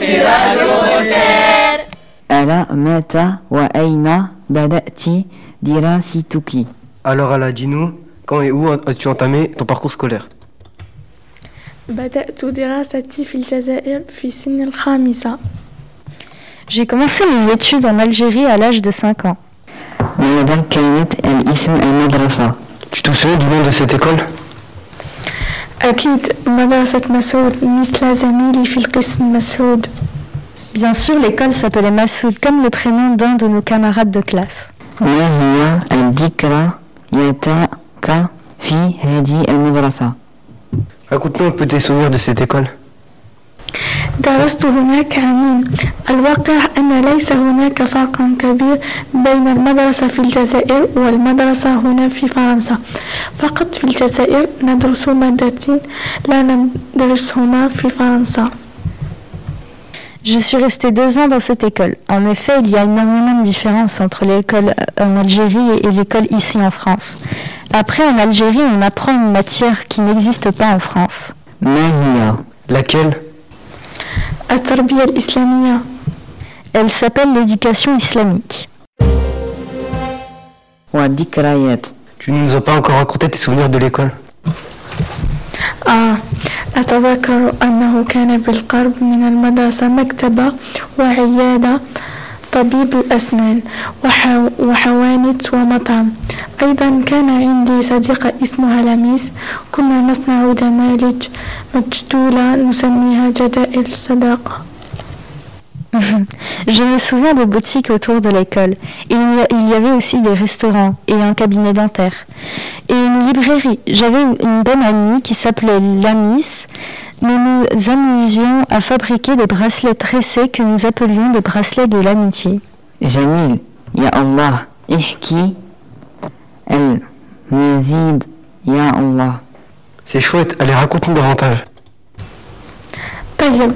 في راديو فولتير ألا متى وأين بدأت دراستك Alors Allah, dis-nous, quand et où as-tu entamé ton parcours scolaire بدأت دراستي في الجزائر في سن الخامسة J'ai commencé mes études en Algérie à l'âge de 5 ans. ماذا كانت الاسم المدرسة Tu te souviens du nom de cette école أكيد مدرسة مسعود مثل زميلي في القسم مسعود Bien sûr, l'école s'appelait Massoud, comme le prénom d'un de nos camarades de classe. ما هي الذكرياتك في هذه المدرسة Raconte-nous un peu tes souvenirs de cette école. درست هناك عامين الواقع أن ليس هناك فرق كبير بين المدرسة في الجزائر والمدرسة هنا في فرنسا فقط في الجزائر ندرس مادتين لا ندرسهما في فرنسا Je suis restée deux ans dans cette école. En effet, il y a énormément de différences entre l'école en Algérie et l'école ici en France. Après, en Algérie, on apprend une matière qui n'existe pas en France. ما هي Laquelle التربية الإسلامية Elle s'appelle l'éducation islamique. Tu ne nous as pas encore raconté tes souvenirs de l'école. آه أتذكر أنه كان بالقرب من المدرسة مكتبة وعيادة طبيب الأسنان وحو وحوانت ومطعم. أيضا كان عندي صديقة اسمها لميس. كنا نصنع دمالج. مجدولة نسميها جدائل الصداقة Je me souviens des boutiques autour de l'école. Il, y a- il y avait aussi des restaurants et un cabinet dentaire. Et une librairie. J'avais une bonne amie qui s'appelait Lamis. Nous nous amusions à fabriquer des bracelets tressés que nous appelions des bracelets de l'amitié. جميل يا الله احكي المزيد يا الله C'est chouette, allez, raconte-nous davantage. طيب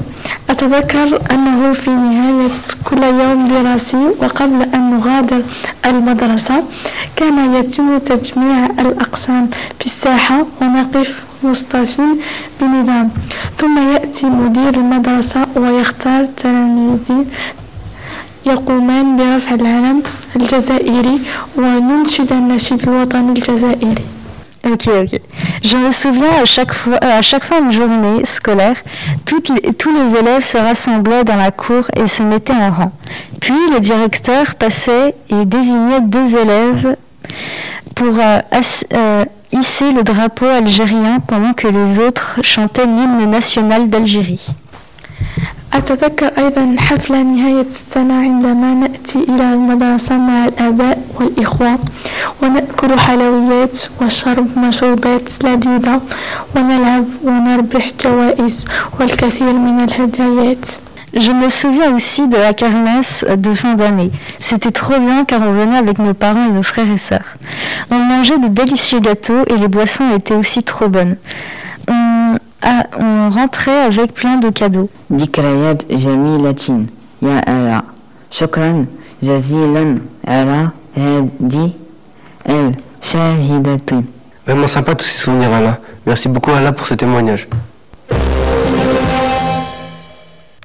أتذكر أنه في نهاية كل يوم دراسي وقبل أن نغادر المدرسة كان يتم تجميع الأقسام في الساحة ونقف مصطفين بنظام ثم يأتي مدير المدرسة ويختار تلاميذ يقومان برفع العلم الجزائري وننشد النشيد الوطني الجزائري Ok, ok. Je me souviens à chaque fois, à chaque fin de journée scolaire, toutes les- tous les élèves se rassemblaient dans la cour et se mettaient en rang. Puis le directeur passait et désignait deux élèves pour euh, ass- euh, hisser le drapeau algérien pendant que les autres chantaient l'hymne national d'Algérie. أتذكر أيضا حفل نهاية السنة عندما نأتي إلى المدرسة مع الآباء والإخوة ونأكل حلويات وشرب مشروبات لذيذة ونلعب ونربح جوائز والكثير من الهدايات Je me souviens aussi de la kermesse de fin d'année. C'était trop bien car on venait avec nos parents et nos frères et sœurs. On mangeait de délicieux gâteaux et les boissons étaient aussi trop bonnes. On, a- on rentrait avec plein de cadeaux. ذكريات جميلة يا آلاء شكرا جزيلا Vraiment sympa tous ces souvenirs, Anna. Merci beaucoup, Anna, pour ce témoignage.